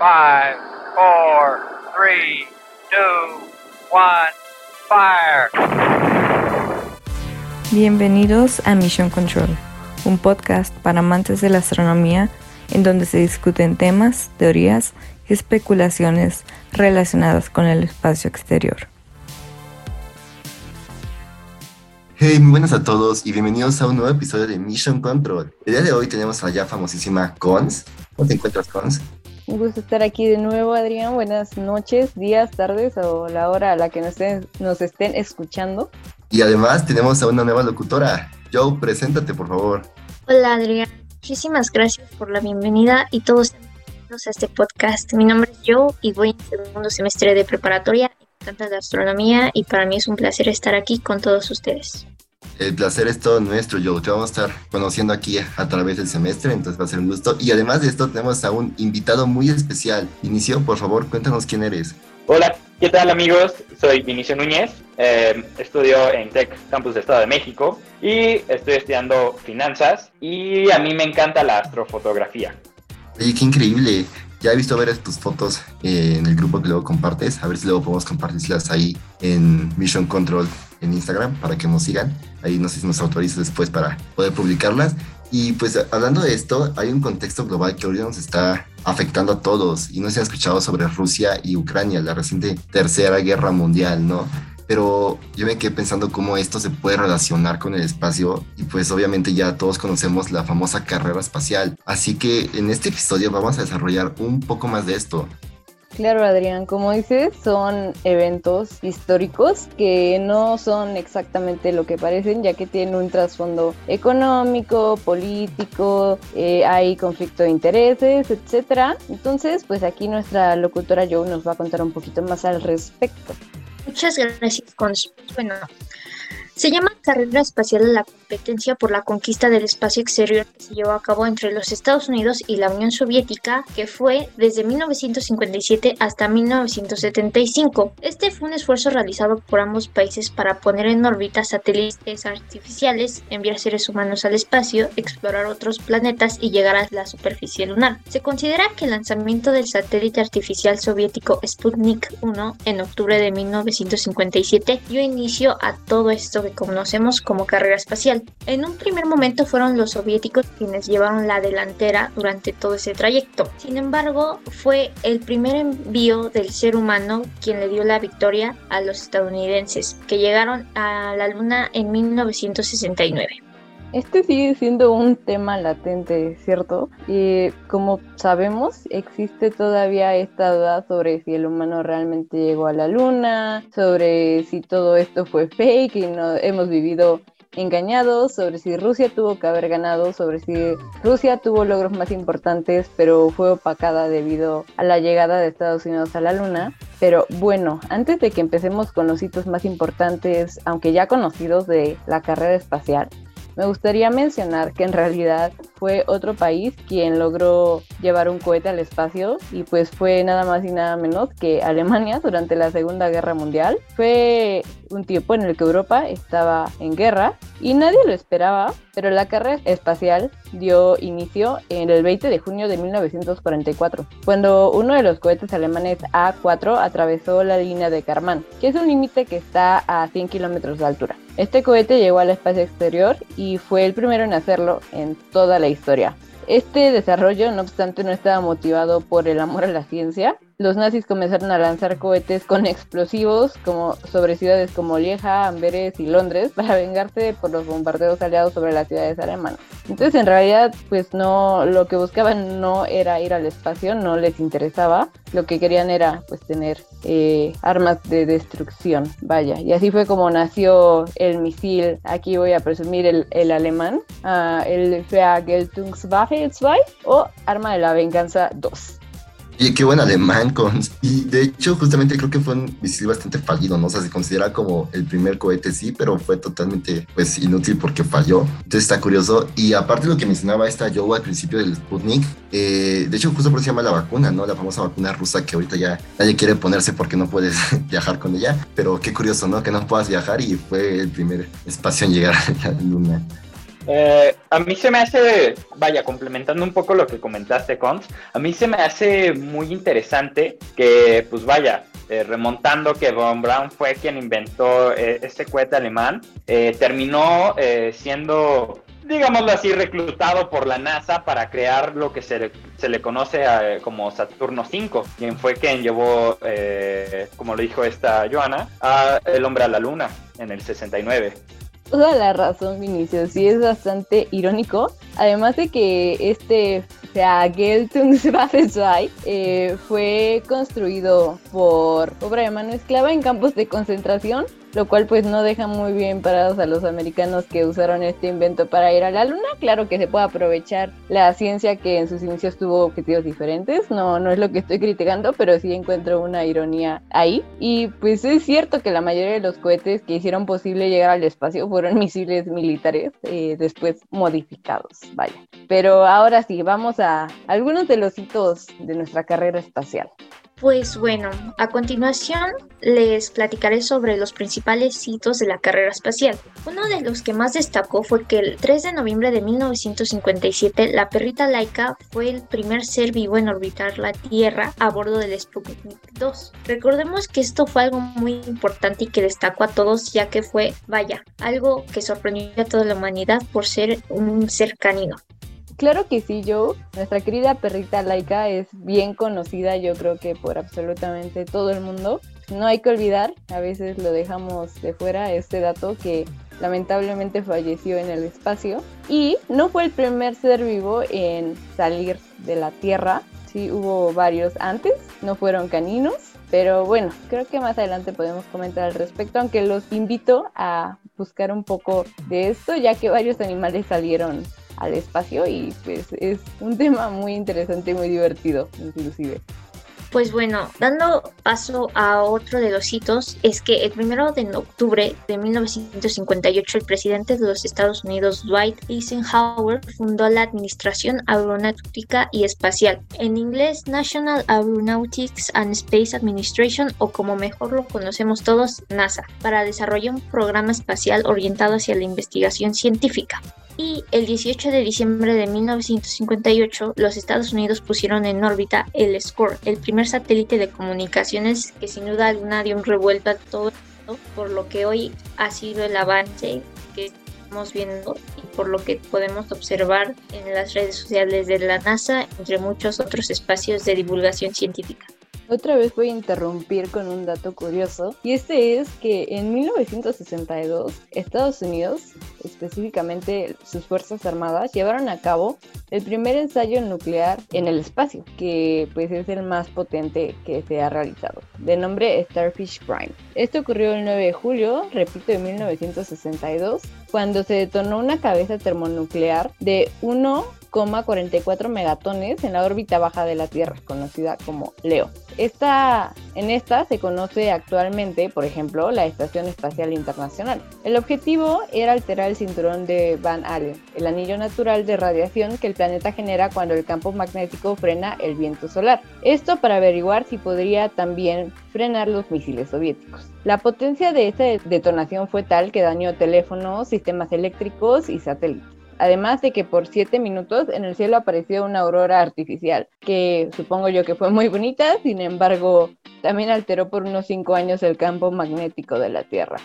5, 4, 3, 2, 1, fire. Bienvenidos a Mission Control, un podcast para amantes de la astronomía en donde se discuten temas, teorías y especulaciones relacionadas con el espacio exterior. Hey, muy buenas a todos y bienvenidos a un nuevo episodio de Mission Control. El día de hoy tenemos a la ya famosísima Cons. ¿Cómo te encuentras, Cons? Un gusto estar aquí de nuevo, Adrián. Buenas noches, días, tardes o la hora a la que nos estén, nos estén escuchando. Y además tenemos a una nueva locutora. Joe, preséntate, por favor. Hola, Adrián. Muchísimas gracias por la bienvenida y todos bienvenidos a este podcast. Mi nombre es Joe y voy en segundo semestre de preparatoria. Me encanta la astronomía y para mí es un placer estar aquí con todos ustedes. El placer es todo nuestro, Joe. Te vamos a estar conociendo aquí a través del semestre, entonces va a ser un gusto. Y además de esto, tenemos a un invitado muy especial. Inicio, por favor, cuéntanos quién eres. Hola, ¿qué tal amigos? Soy Vinicio Núñez, eh, estudio en Tech Campus de Estado de México y estoy estudiando finanzas y a mí me encanta la astrofotografía. Oye, qué increíble. Ya he visto ver tus fotos eh, en el grupo que luego compartes. A ver si luego podemos compartirlas ahí en Mission Control en Instagram para que nos sigan. Ahí no sé si nos autoriza después para poder publicarlas. Y pues hablando de esto, hay un contexto global que hoy nos está afectando a todos. Y no se ha escuchado sobre Rusia y Ucrania, la reciente tercera guerra mundial, ¿no? pero yo me quedé pensando cómo esto se puede relacionar con el espacio y pues obviamente ya todos conocemos la famosa carrera espacial. Así que en este episodio vamos a desarrollar un poco más de esto. Claro, Adrián, como dices, son eventos históricos que no son exactamente lo que parecen, ya que tienen un trasfondo económico, político, eh, hay conflicto de intereses, etcétera. Entonces, pues aquí nuestra locutora Joe nos va a contar un poquito más al respecto. Muchas gracias, Cons. Bueno, se llama Carrera Espacial la competencia por la conquista del espacio exterior que se llevó a cabo entre los Estados Unidos y la Unión Soviética, que fue desde 1957 hasta 1975. Este fue un esfuerzo realizado por ambos países para poner en órbita satélites artificiales, enviar seres humanos al espacio, explorar otros planetas y llegar a la superficie lunar. Se considera que el lanzamiento del satélite artificial soviético Sputnik 1 en octubre de 1957 dio inicio a todo esto conocemos como carrera espacial. En un primer momento fueron los soviéticos quienes llevaron la delantera durante todo ese trayecto. Sin embargo, fue el primer envío del ser humano quien le dio la victoria a los estadounidenses, que llegaron a la Luna en 1969. Este sigue siendo un tema latente, ¿cierto? Y como sabemos, existe todavía esta duda sobre si el humano realmente llegó a la luna, sobre si todo esto fue fake y no hemos vivido engañados, sobre si Rusia tuvo que haber ganado, sobre si Rusia tuvo logros más importantes, pero fue opacada debido a la llegada de Estados Unidos a la luna. Pero bueno, antes de que empecemos con los hitos más importantes, aunque ya conocidos de la carrera espacial, me gustaría mencionar que en realidad fue otro país quien logró llevar un cohete al espacio y pues fue nada más y nada menos que Alemania durante la Segunda Guerra Mundial. Fue un tiempo en el que Europa estaba en guerra y nadie lo esperaba, pero la carrera espacial dio inicio en el 20 de junio de 1944, cuando uno de los cohetes alemanes A4 atravesó la línea de Karman, que es un límite que está a 100 kilómetros de altura. Este cohete llegó al espacio exterior y fue el primero en hacerlo en toda la historia. Este desarrollo, no obstante, no estaba motivado por el amor a la ciencia, los nazis comenzaron a lanzar cohetes con explosivos como sobre ciudades como Lieja, Amberes y Londres para vengarse por los bombardeos aliados sobre las ciudades alemanas. Entonces, en realidad, pues no, lo que buscaban no era ir al espacio, no les interesaba. Lo que querían era, pues, tener eh, armas de destrucción. Vaya, y así fue como nació el misil. Aquí voy a presumir el, el alemán, uh, el Vergeltungswaffe 2 o Arma de la Venganza 2. Y qué buen alemán, con Y de hecho, justamente creo que fue un misil bastante fallido, ¿no? O sea, se considera como el primer cohete, sí, pero fue totalmente, pues, inútil porque falló. Entonces está curioso. Y aparte de lo que mencionaba esta Joe al principio del Sputnik, eh, de hecho, justo por eso se llama la vacuna, ¿no? La famosa vacuna rusa que ahorita ya nadie quiere ponerse porque no puedes viajar con ella. Pero qué curioso, ¿no? Que no puedas viajar y fue el primer espacio en llegar a la luna. Eh, a mí se me hace, vaya, complementando un poco lo que comentaste, Cons, a mí se me hace muy interesante que, pues vaya, eh, remontando que Von Braun fue quien inventó eh, este cohete alemán, terminó siendo digámoslo así, reclutado por la NASA para crear lo que se le, se le conoce como Saturno 5, quien fue quien llevó, como lo dijo esta Joana, a el hombre a la Luna en el 69 toda la razón, Vinicius. Sí, es bastante irónico. Además de que este, o sea, eh, fue construido por obra de mano esclava en campos de concentración lo cual pues no deja muy bien parados a los americanos que usaron este invento para ir a la luna. Claro que se puede aprovechar la ciencia que en sus inicios tuvo objetivos diferentes, no, no es lo que estoy criticando, pero sí encuentro una ironía ahí. Y pues es cierto que la mayoría de los cohetes que hicieron posible llegar al espacio fueron misiles militares, eh, después modificados, vaya. Pero ahora sí, vamos a algunos de los hitos de nuestra carrera espacial. Pues bueno, a continuación les platicaré sobre los principales hitos de la carrera espacial. Uno de los que más destacó fue que el 3 de noviembre de 1957 la perrita Laika fue el primer ser vivo en orbitar la Tierra a bordo del Sputnik 2. Recordemos que esto fue algo muy importante y que destacó a todos ya que fue, vaya, algo que sorprendió a toda la humanidad por ser un ser canino. Claro que sí, Joe. Nuestra querida perrita Laika es bien conocida, yo creo que por absolutamente todo el mundo. No hay que olvidar, a veces lo dejamos de fuera, este dato que lamentablemente falleció en el espacio y no fue el primer ser vivo en salir de la Tierra. Sí, hubo varios antes, no fueron caninos, pero bueno, creo que más adelante podemos comentar al respecto, aunque los invito a buscar un poco de esto, ya que varios animales salieron al espacio y pues es un tema muy interesante y muy divertido inclusive. Pues bueno, dando paso a otro de los hitos, es que el primero de octubre de 1958 el presidente de los Estados Unidos, Dwight Eisenhower, fundó la Administración Aeronáutica y Espacial, en inglés National Aeronautics and Space Administration o como mejor lo conocemos todos, NASA, para desarrollar un programa espacial orientado hacia la investigación científica. Y el 18 de diciembre de 1958, los Estados Unidos pusieron en órbita el SCORE, el primer satélite de comunicaciones que sin duda alguna dio un revuelto a todo por lo que hoy ha sido el avance que estamos viendo y por lo que podemos observar en las redes sociales de la NASA, entre muchos otros espacios de divulgación científica. Otra vez voy a interrumpir con un dato curioso y este es que en 1962 Estados Unidos, específicamente sus Fuerzas Armadas, llevaron a cabo el primer ensayo nuclear en el espacio, que pues es el más potente que se ha realizado, de nombre Starfish Prime. Esto ocurrió el 9 de julio, repito, de 1962, cuando se detonó una cabeza termonuclear de 1 44 megatones en la órbita baja de la Tierra, conocida como LEO. Esta, en esta se conoce actualmente, por ejemplo, la Estación Espacial Internacional. El objetivo era alterar el cinturón de Van Allen, el anillo natural de radiación que el planeta genera cuando el campo magnético frena el viento solar. Esto para averiguar si podría también frenar los misiles soviéticos. La potencia de esta detonación fue tal que dañó teléfonos, sistemas eléctricos y satélites además de que por siete minutos en el cielo apareció una aurora artificial, que supongo yo que fue muy bonita, sin embargo, también alteró por unos cinco años el campo magnético de la Tierra.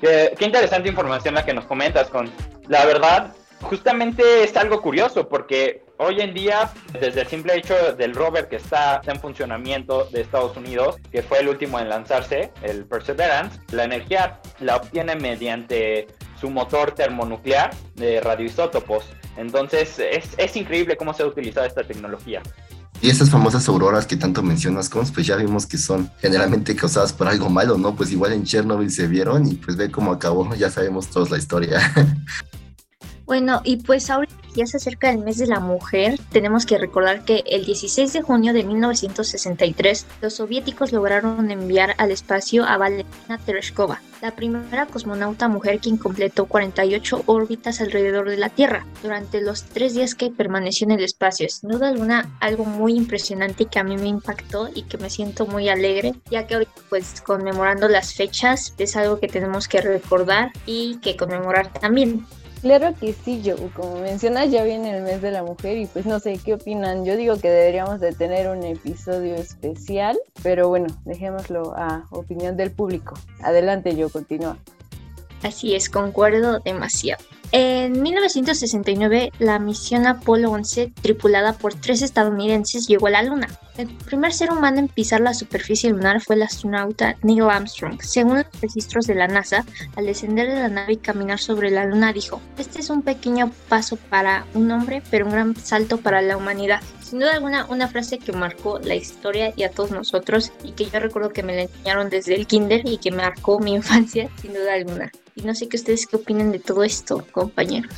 Qué, interesante información la que nos comentas, con la verdad, justamente es algo curioso porque hoy en día, desde el simple hecho del rover que está en funcionamiento de Estados Unidos, que fue el último en lanzarse, el Perseverance, la energía la obtiene mediante su motor termonuclear de radioisótopos. Entonces es, es increíble cómo se ha utilizado esta tecnología. Y esas famosas auroras que tanto mencionas, Cons, pues ya vimos que son generalmente causadas por algo malo, ¿no? Pues igual en Chernobyl se vieron y pues ve cómo acabó, ya sabemos todos la historia. Bueno, y pues ahora ya se acerca el mes de la mujer, tenemos que recordar que el 16 de junio de 1963 los soviéticos lograron enviar al espacio a Valentina Tereshkova, la primera cosmonauta mujer quien completó 48 órbitas alrededor de la Tierra durante los tres días que permaneció en el espacio. Sin duda alguna, algo muy impresionante que a mí me impactó y que me siento muy alegre, ya que hoy pues conmemorando las fechas es algo que tenemos que recordar y que conmemorar también. Claro que sí, yo, como mencionas, ya viene el mes de la mujer y pues no sé qué opinan. Yo digo que deberíamos de tener un episodio especial, pero bueno, dejémoslo a opinión del público. Adelante, yo continúa. Así es, concuerdo demasiado. En 1969, la misión Apolo 11, tripulada por tres estadounidenses, llegó a la Luna. El primer ser humano en pisar la superficie lunar fue el astronauta Neil Armstrong. Según los registros de la NASA, al descender de la nave y caminar sobre la Luna, dijo, este es un pequeño paso para un hombre, pero un gran salto para la humanidad. Sin duda alguna, una frase que marcó la historia y a todos nosotros y que yo recuerdo que me la enseñaron desde el kinder y que marcó mi infancia, sin duda alguna. Y no sé qué ustedes qué opinan de todo esto, compañeros.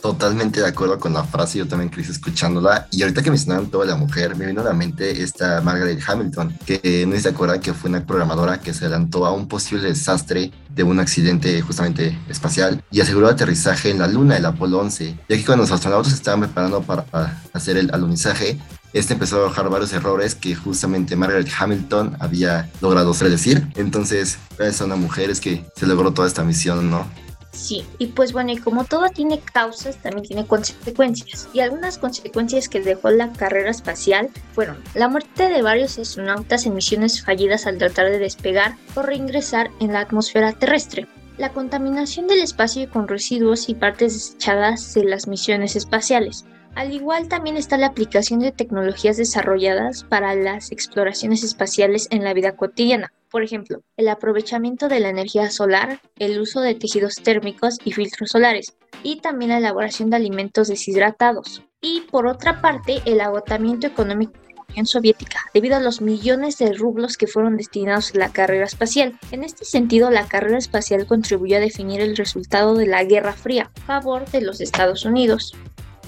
Totalmente de acuerdo con la frase, yo también crecí escuchándola. Y ahorita que mencionaron toda la mujer, me vino a la mente esta Margaret Hamilton, que no se acuerdan que fue una programadora que se adelantó a un posible desastre de un accidente justamente espacial y aseguró aterrizaje en la luna, el Apolo 11. Ya que cuando los astronautas estaban preparando para hacer el alunizaje, este empezó a bajar varios errores que justamente Margaret Hamilton había logrado predecir. Entonces, gracias a una mujer es que se logró toda esta misión, ¿no? Sí, y pues bueno, y como todo tiene causas, también tiene consecuencias. Y algunas consecuencias que dejó la carrera espacial fueron la muerte de varios astronautas en misiones fallidas al tratar de despegar o reingresar en la atmósfera terrestre, la contaminación del espacio con residuos y partes desechadas de las misiones espaciales. Al igual también está la aplicación de tecnologías desarrolladas para las exploraciones espaciales en la vida cotidiana, por ejemplo, el aprovechamiento de la energía solar, el uso de tejidos térmicos y filtros solares, y también la elaboración de alimentos deshidratados. Y por otra parte, el agotamiento económico Soviética, debido a los millones de rublos que fueron destinados a la carrera espacial. En este sentido, la carrera espacial contribuyó a definir el resultado de la Guerra Fría a favor de los Estados Unidos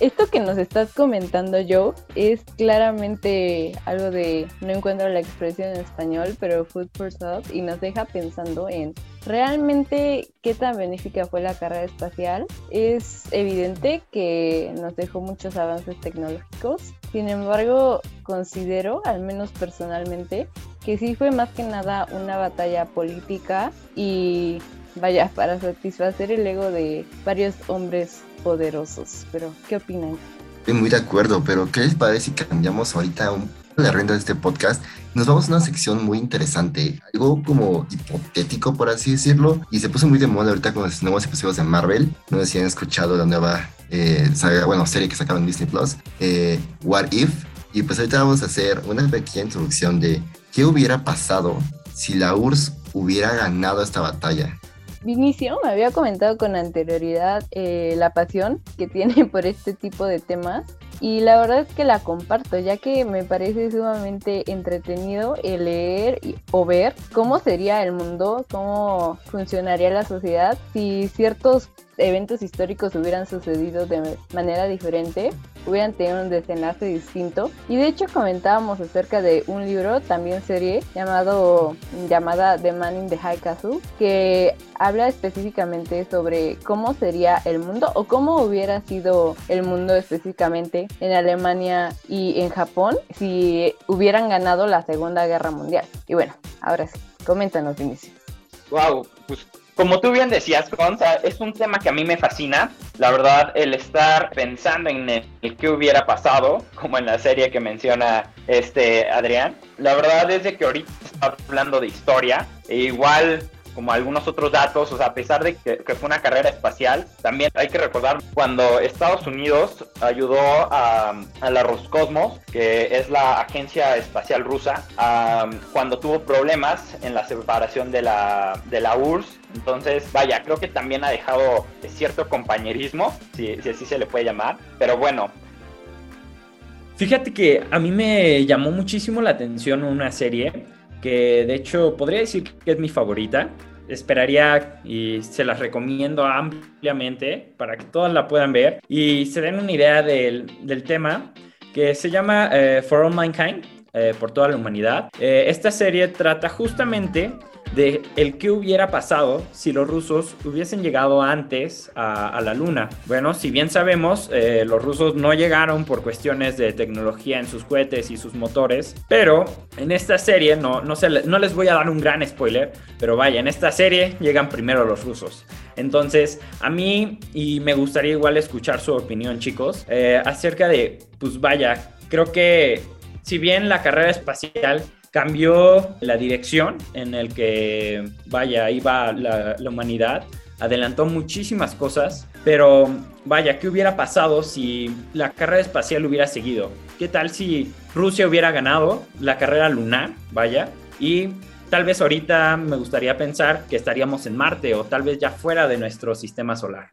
esto que nos estás comentando, Joe, es claramente algo de, no encuentro la expresión en español, pero food for thought, y nos deja pensando en realmente qué tan benéfica fue la carrera espacial. Es evidente que nos dejó muchos avances tecnológicos, sin embargo, considero, al menos personalmente, que sí fue más que nada una batalla política y vaya, para satisfacer el ego de varios hombres poderosos. Pero, ¿qué opinan? Estoy muy de acuerdo, pero ¿qué les parece si cambiamos ahorita un la renta de este podcast? Nos vamos a una sección muy interesante, algo como hipotético, por así decirlo, y se puso muy de moda ahorita con los nuevos episodios de Marvel. No sé si han escuchado la nueva eh, bueno, serie que sacaron en Disney Plus, eh, What If. Y pues ahorita vamos a hacer una pequeña introducción de qué hubiera pasado si la URSS hubiera ganado esta batalla. Vinicio me había comentado con anterioridad eh, la pasión que tiene por este tipo de temas y la verdad es que la comparto ya que me parece sumamente entretenido el leer o ver cómo sería el mundo, cómo funcionaría la sociedad si ciertos eventos históricos hubieran sucedido de manera diferente, hubieran tenido un desenlace distinto. Y de hecho comentábamos acerca de un libro, también serie, llamado llamada The Man in the High Castle, que habla específicamente sobre cómo sería el mundo o cómo hubiera sido el mundo específicamente en Alemania y en Japón si hubieran ganado la Segunda Guerra Mundial. Y bueno, ahora sí, coméntanos, Vinicius. Wow, pues como tú bien decías, Gonza, es un tema que a mí me fascina. La verdad, el estar pensando en el, qué hubiera pasado, como en la serie que menciona este Adrián. La verdad es que ahorita está hablando de historia. E igual como algunos otros datos, o sea, a pesar de que, fue una carrera espacial, también hay que recordar cuando Estados Unidos ayudó a, la Roscosmos, que es la agencia espacial rusa, cuando tuvo problemas en la separación de la, de la URSS. Entonces, vaya, creo que también ha dejado cierto compañerismo, si, si así se le puede llamar. Pero bueno, Fíjate que a mí me llamó muchísimo la atención una serie que de hecho podría decir que es mi favorita. Esperaría y se las recomiendo ampliamente para que todas la puedan ver y se den una idea del, tema que se llama eh, For All Mankind eh, por toda la humanidad. Eh, esta serie trata justamente de el qué hubiera pasado si los rusos hubiesen llegado antes a, la Luna. Bueno, si bien sabemos, eh, los rusos no llegaron por cuestiones de tecnología en sus cohetes y sus motores, pero en esta serie, no, no, no les voy a dar un gran spoiler, pero vaya, en esta serie llegan primero los rusos. Entonces, a mí, y me gustaría igual escuchar su opinión, chicos, acerca de, pues vaya, creo que si bien la carrera espacial cambió la dirección en el que, vaya, iba la, la humanidad, adelantó muchísimas cosas, pero vaya, ¿qué hubiera pasado si la carrera espacial hubiera seguido? ¿Qué tal si Rusia hubiera ganado la carrera lunar, vaya, y tal vez ahorita me gustaría pensar que estaríamos en Marte o tal vez ya fuera de nuestro sistema solar?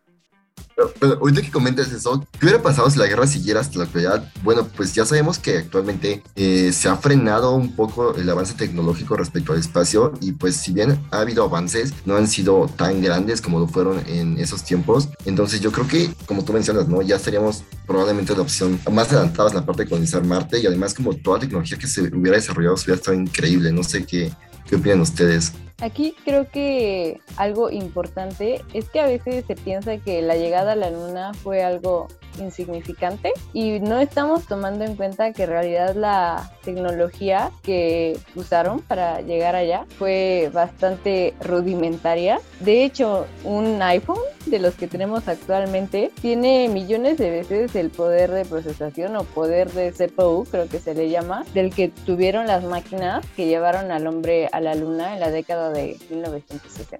Pero, ahorita que comentas eso, ¿qué hubiera pasado si la guerra siguiera hasta la actualidad? Bueno, pues ya sabemos que actualmente eh, se ha frenado un poco el avance tecnológico respecto al espacio y pues si bien ha habido avances, no han sido tan grandes como lo fueron en esos tiempos. Entonces yo creo que, como tú mencionas, ¿no? Ya estaríamos probablemente la opción más adelantados en la parte de colonizar Marte y además como toda la tecnología que se hubiera desarrollado hubiera estado increíble. No sé qué, qué opinan ustedes. Aquí creo que algo importante es que a veces se piensa que la llegada a la luna fue algo insignificante y no estamos tomando en cuenta que en realidad la tecnología que usaron para llegar allá fue bastante rudimentaria. De hecho, un iPhone de los que tenemos actualmente tiene millones de veces el poder de procesación o poder de CPU, creo que se le llama, del que tuvieron las máquinas que llevaron al hombre a la luna en la década de 1960.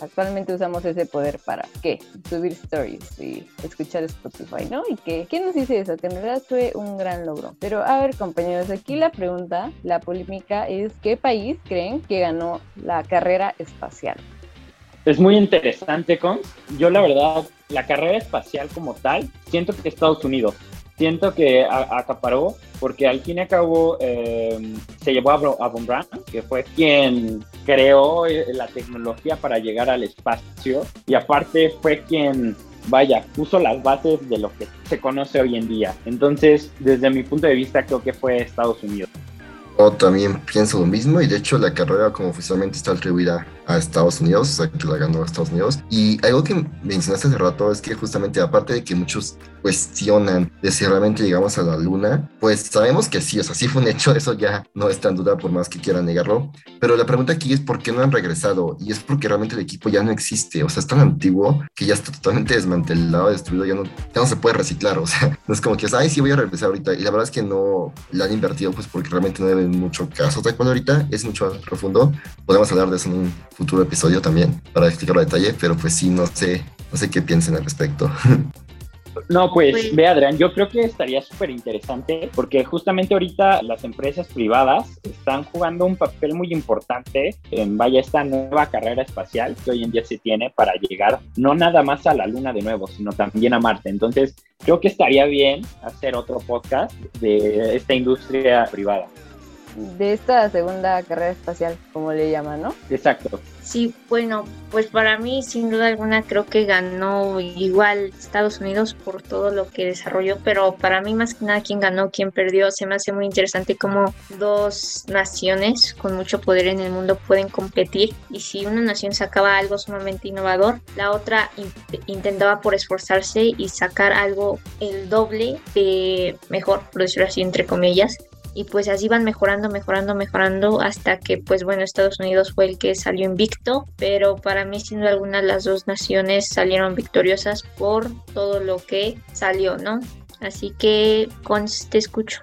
Actualmente usamos ese poder para qué? Subir stories y escuchar Spotify, ¿no? Y que, ¿quién nos dice eso? Que en realidad fue un gran logro. Pero a ver, compañeros, aquí la pregunta, la polémica es: ¿qué país creen que ganó la carrera espacial? Es muy interesante, Con. Yo, la verdad, la carrera espacial como tal, siento que Estados Unidos siento que acaparó porque al fin y al cabo eh, se llevó a, Von Braun, que fue quien creó eh, la tecnología para llegar al espacio y aparte fue quien vaya, puso las bases de lo que se conoce hoy en día. Entonces, desde mi punto de vista, creo que fue Estados Unidos. Yo también pienso lo mismo y de hecho la carrera como oficialmente está atribuida a Estados Unidos, o sea que la ganó a Estados Unidos. Y algo que mencionaste hace rato es que justamente aparte de que muchos cuestionan de si realmente llegamos a la luna, pues sabemos que sí, o sea, sí fue un hecho, eso ya no está en duda por más que quieran negarlo. Pero la pregunta aquí es por qué no han regresado y es porque realmente el equipo ya no existe, o sea, es tan antiguo que ya está totalmente desmantelado, destruido, ya no, ya no se puede reciclar, o sea, no es como que, ay, sí voy a regresar ahorita. Y la verdad es que no la han invertido pues porque realmente no deben mucho caso. de cuando ahorita es mucho más profundo, podemos hablar de eso en un futuro episodio también para explicarlo a detalle, pero pues sí, no sé, no sé qué piensen al respecto. No, pues, ve Adrián, yo creo que estaría súper interesante porque justamente ahorita las empresas privadas están jugando un papel muy importante en vaya esta nueva carrera espacial que hoy en día se tiene para llegar no nada más a la Luna de nuevo, sino también a Marte. Entonces, creo que estaría bien hacer otro podcast de esta industria privada de esta segunda carrera espacial, como le llaman, ¿no? Exacto. Sí, bueno, pues para mí sin duda alguna creo que ganó igual Estados Unidos por todo lo que desarrolló, pero para mí más que nada quien ganó, quien perdió, se me hace muy interesante cómo dos naciones con mucho poder en el mundo pueden competir y si una nación sacaba algo sumamente innovador, la otra intentaba por esforzarse y sacar algo el doble de mejor, por decirlo así entre comillas, y pues así van mejorando, mejorando, mejorando hasta que pues bueno, Estados Unidos fue el que salió invicto, pero para mí sin duda alguna las dos naciones salieron victoriosas por todo lo que salió, ¿no? Así que con te escucho.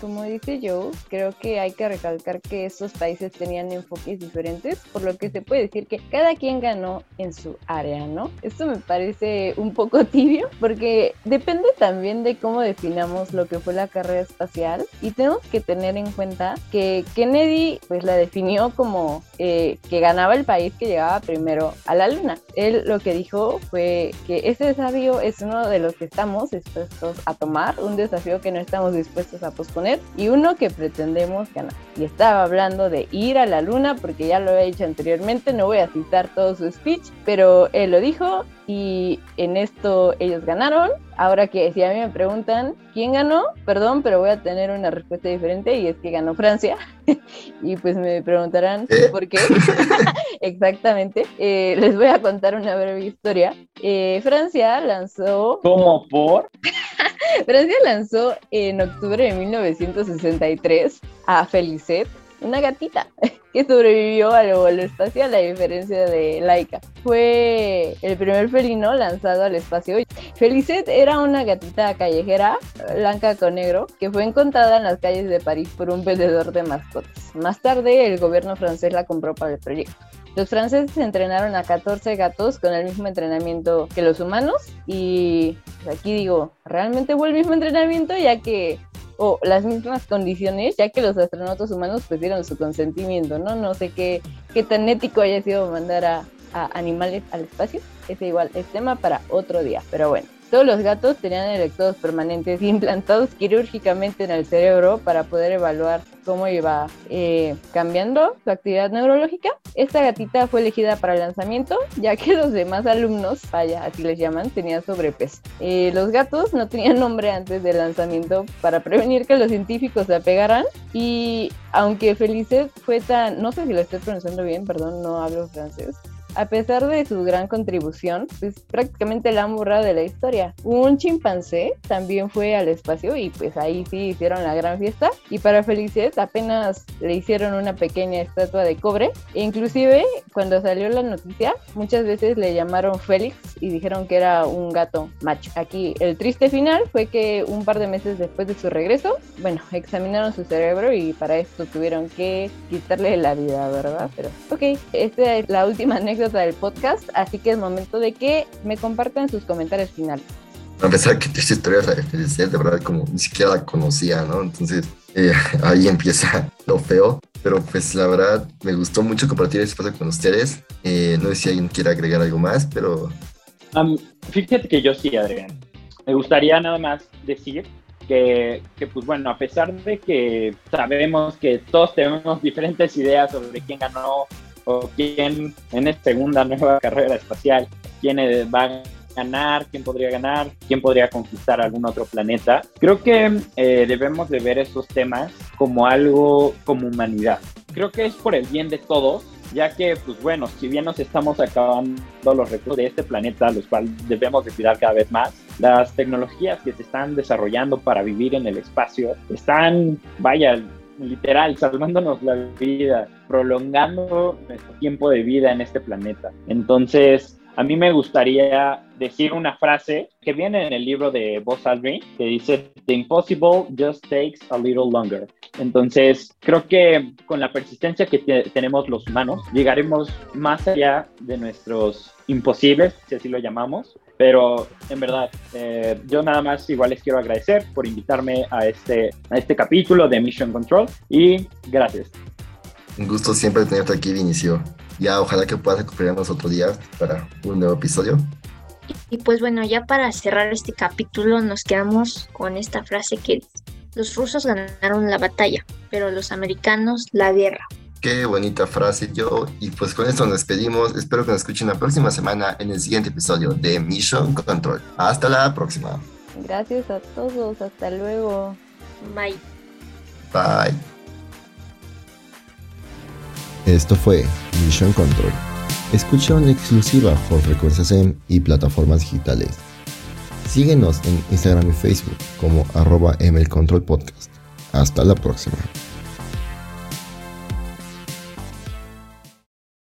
Como dice Joe, creo que hay que recalcar que estos países tenían enfoques diferentes, por lo que se puede decir que cada quien ganó en su área, ¿no? Esto me parece un poco tibio, porque depende también de cómo definamos lo que fue la carrera espacial y tenemos que tener en cuenta que Kennedy pues la definió como eh, que ganaba el país que llegaba primero a la luna. Él lo que dijo fue que ese desafío es uno de los que estamos dispuestos a tomar, un desafío que no estamos dispuestos a poner y uno que pretendemos ganar. Y estaba hablando de ir a la luna porque ya lo había dicho anteriormente, no voy a citar todo su speech, pero él lo dijo y en esto ellos ganaron. Ahora que si a mí me preguntan quién ganó, perdón, pero voy a tener una respuesta diferente y es que ganó Francia. y pues me preguntarán ¿Eh? por qué. Exactamente. Eh, les voy a contar una breve historia. Eh, Francia lanzó ¿Cómo por? Francia lanzó en octubre de 1963 a Felicet, una gatita que sobrevivió al vuelo espacial a diferencia de Laika. Fue el primer felino lanzado al espacio. Felicet era una gatita callejera, blanca con negro, que fue encontrada en las calles de París por un vendedor de mascotas. Más tarde, el gobierno francés la compró para el proyecto. Los franceses entrenaron a 14 gatos con el mismo entrenamiento que los humanos y pues, aquí digo, realmente fue el mismo entrenamiento ya que o las mismas condiciones, ya que los astronautas humanos pues dieron su consentimiento, ¿no? No sé qué, qué tan ético haya sido mandar a, a animales al espacio, ese igual es tema para otro día, pero bueno. Todos los gatos tenían electrodos permanentes implantados quirúrgicamente en el cerebro para poder evaluar cómo iba eh, cambiando su actividad neurológica. Esta gatita fue elegida para el lanzamiento, ya que los demás alumnos, vaya, así les llaman, tenían sobrepeso. Eh, los gatos no tenían nombre antes del lanzamiento para prevenir que los científicos se apegaran y aunque Felicet fue tan, no sé si lo estoy pronunciando bien, perdón, no hablo francés, a pesar de su gran contribución, pues prácticamente la han de la historia. Un chimpancé también fue al espacio y pues ahí sí hicieron la gran fiesta. Y para Felicet apenas le hicieron una pequeña estatua de cobre. E inclusive cuando salió la noticia, muchas veces le llamaron Félix y dijeron que era un gato macho. Aquí el triste final fue que un par de meses después de su regreso, bueno, examinaron su cerebro y para esto tuvieron que quitarle la vida, ¿verdad? Pero ok, esta es la última anécdota del podcast, así que es momento de que me compartan sus comentarios finales. A pesar que esta historia la de Felicet, de verdad, como ni siquiera la conocía, ¿no? Entonces, eh, ahí empieza lo feo. Pero pues la verdad, me gustó mucho compartir este espacio con ustedes. Eh, no sé si alguien quiere agregar algo más, pero Am, fíjate que yo sí, Adrián. Me gustaría nada más decir que, que, pues bueno, a pesar de que sabemos que todos tenemos diferentes ideas sobre quién ganó o quién en esta segunda nueva carrera espacial, quién va a ganar, quién podría ganar, quién podría conquistar algún otro planeta. Creo que eh, debemos de ver estos temas como algo como humanidad. Creo que es por el bien de todos, ya que, pues bueno, si bien nos estamos acabando los recursos de este planeta, los cuales debemos de cuidar cada vez más, las tecnologías que se están desarrollando para vivir en el espacio están, vaya, literal, salvándonos la vida, prolongando nuestro tiempo de vida en este planeta. Entonces, a mí me gustaría decir una frase que viene en el libro de Buzz Aldrin, que dice, The impossible just takes a little longer. Entonces, creo que con la persistencia que te tenemos los humanos, llegaremos más allá de nuestros imposibles, si así lo llamamos. Pero en verdad, eh, yo nada más igual les quiero agradecer por invitarme a este, a este capítulo de Mission Control y gracias. un gusto siempre tenerte aquí, Vinicio. Ya, ojalá que puedas acompañarnos otro día para un nuevo episodio. Y pues bueno, ya para cerrar este capítulo nos quedamos con esta frase que los rusos ganaron la batalla, pero los americanos la guerra. Qué bonita frase yo. Y pues con esto nos despedimos. Espero que nos escuchen la próxima semana en el siguiente episodio de Mission Control. Hasta la próxima. Gracias a todos, hasta luego. Bye. Bye. Esto fue Mission Control. Escucha en exclusiva por Frecuencia SEM y plataformas digitales. Síguenos en Instagram y Facebook como arroba mlcontrolpodcast. Hasta la próxima.